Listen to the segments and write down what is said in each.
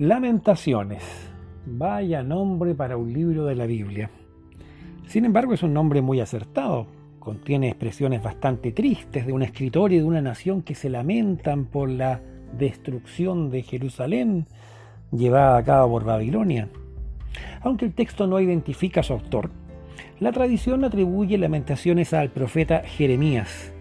Lamentaciones. Vaya nombre para un libro de la Biblia. Sin embargo, es un nombre muy acertado. Contiene expresiones bastante tristes de un escritor y de una nación que se lamentan por la destrucción de Jerusalén llevada a cabo por Babilonia. Aunque el texto no identifica a su autor, la tradición atribuye lamentaciones al profeta Jeremías.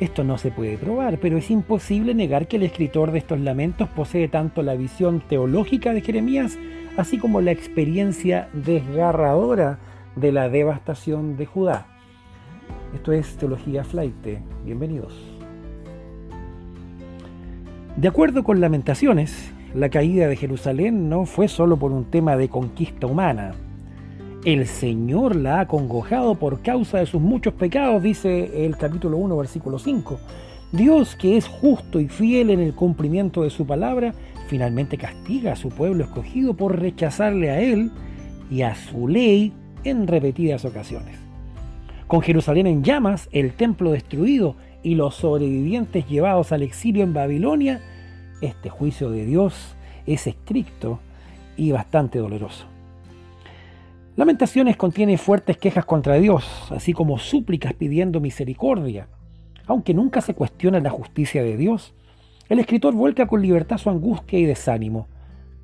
Esto no se puede probar, pero es imposible negar que el escritor de estos lamentos posee tanto la visión teológica de Jeremías, así como la experiencia desgarradora de la devastación de Judá. Esto es Teología Flight. Bienvenidos. De acuerdo con Lamentaciones, la caída de Jerusalén no fue solo por un tema de conquista humana. El Señor la ha acongojado por causa de sus muchos pecados, dice el capítulo 1, versículo 5. Dios, que es justo y fiel en el cumplimiento de su palabra, finalmente castiga a su pueblo escogido por rechazarle a Él y a su ley en repetidas ocasiones. Con Jerusalén en llamas, el templo destruido y los sobrevivientes llevados al exilio en Babilonia, este juicio de Dios es estricto y bastante doloroso. Lamentaciones contiene fuertes quejas contra Dios, así como súplicas pidiendo misericordia. Aunque nunca se cuestiona la justicia de Dios, el escritor vuelca con libertad su angustia y desánimo.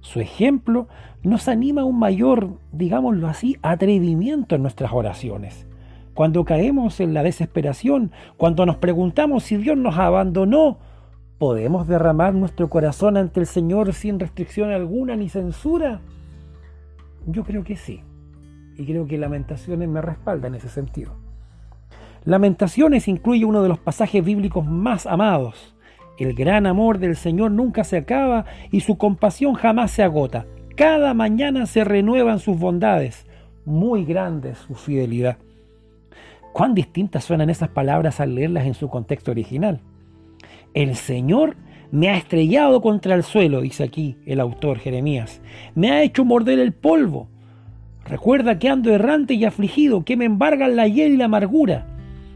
Su ejemplo nos anima a un mayor, digámoslo así, atrevimiento en nuestras oraciones. Cuando caemos en la desesperación, cuando nos preguntamos si Dios nos abandonó, ¿podemos derramar nuestro corazón ante el Señor sin restricción alguna ni censura? Yo creo que sí. Y creo que Lamentaciones me respalda en ese sentido. Lamentaciones incluye uno de los pasajes bíblicos más amados, el gran amor del Señor nunca se acaba y su compasión jamás se agota. Cada mañana se renuevan sus bondades. Muy grande su fidelidad. Cuán distintas suenan esas palabras al leerlas en su contexto original. El Señor me ha estrellado contra el suelo, dice aquí el autor Jeremías. Me ha hecho morder el polvo. Recuerda que ando errante y afligido, que me embargan la hiel y la amargura.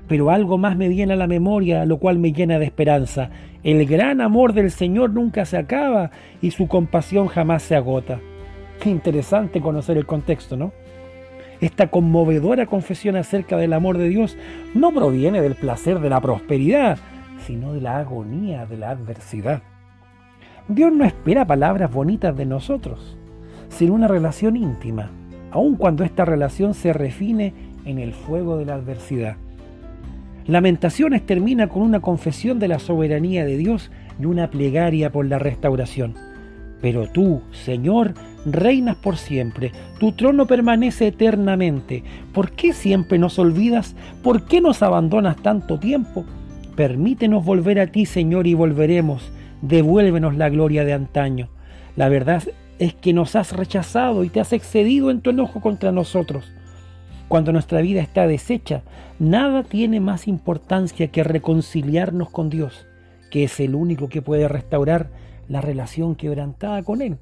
Pero algo más me viene a la memoria, lo cual me llena de esperanza. El gran amor del Señor nunca se acaba y su compasión jamás se agota. Qué interesante conocer el contexto, ¿no? Esta conmovedora confesión acerca del amor de Dios no proviene del placer de la prosperidad, sino de la agonía de la adversidad. Dios no espera palabras bonitas de nosotros, sino una relación íntima, aun cuando esta relación se refine en el fuego de la adversidad. Lamentaciones termina con una confesión de la soberanía de Dios y una plegaria por la restauración. Pero tú, Señor, reinas por siempre, tu trono permanece eternamente. ¿Por qué siempre nos olvidas? ¿Por qué nos abandonas tanto tiempo? Permítenos volver a ti, Señor, y volveremos. Devuélvenos la gloria de antaño. La verdad es que nos has rechazado y te has excedido en tu enojo contra nosotros. Cuando nuestra vida está deshecha, nada tiene más importancia que reconciliarnos con Dios, que es el único que puede restaurar la relación quebrantada con Él.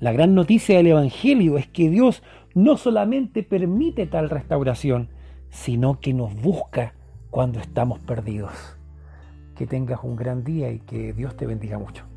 La gran noticia del Evangelio es que Dios no solamente permite tal restauración, sino que nos busca cuando estamos perdidos. Que tengas un gran día y que Dios te bendiga mucho.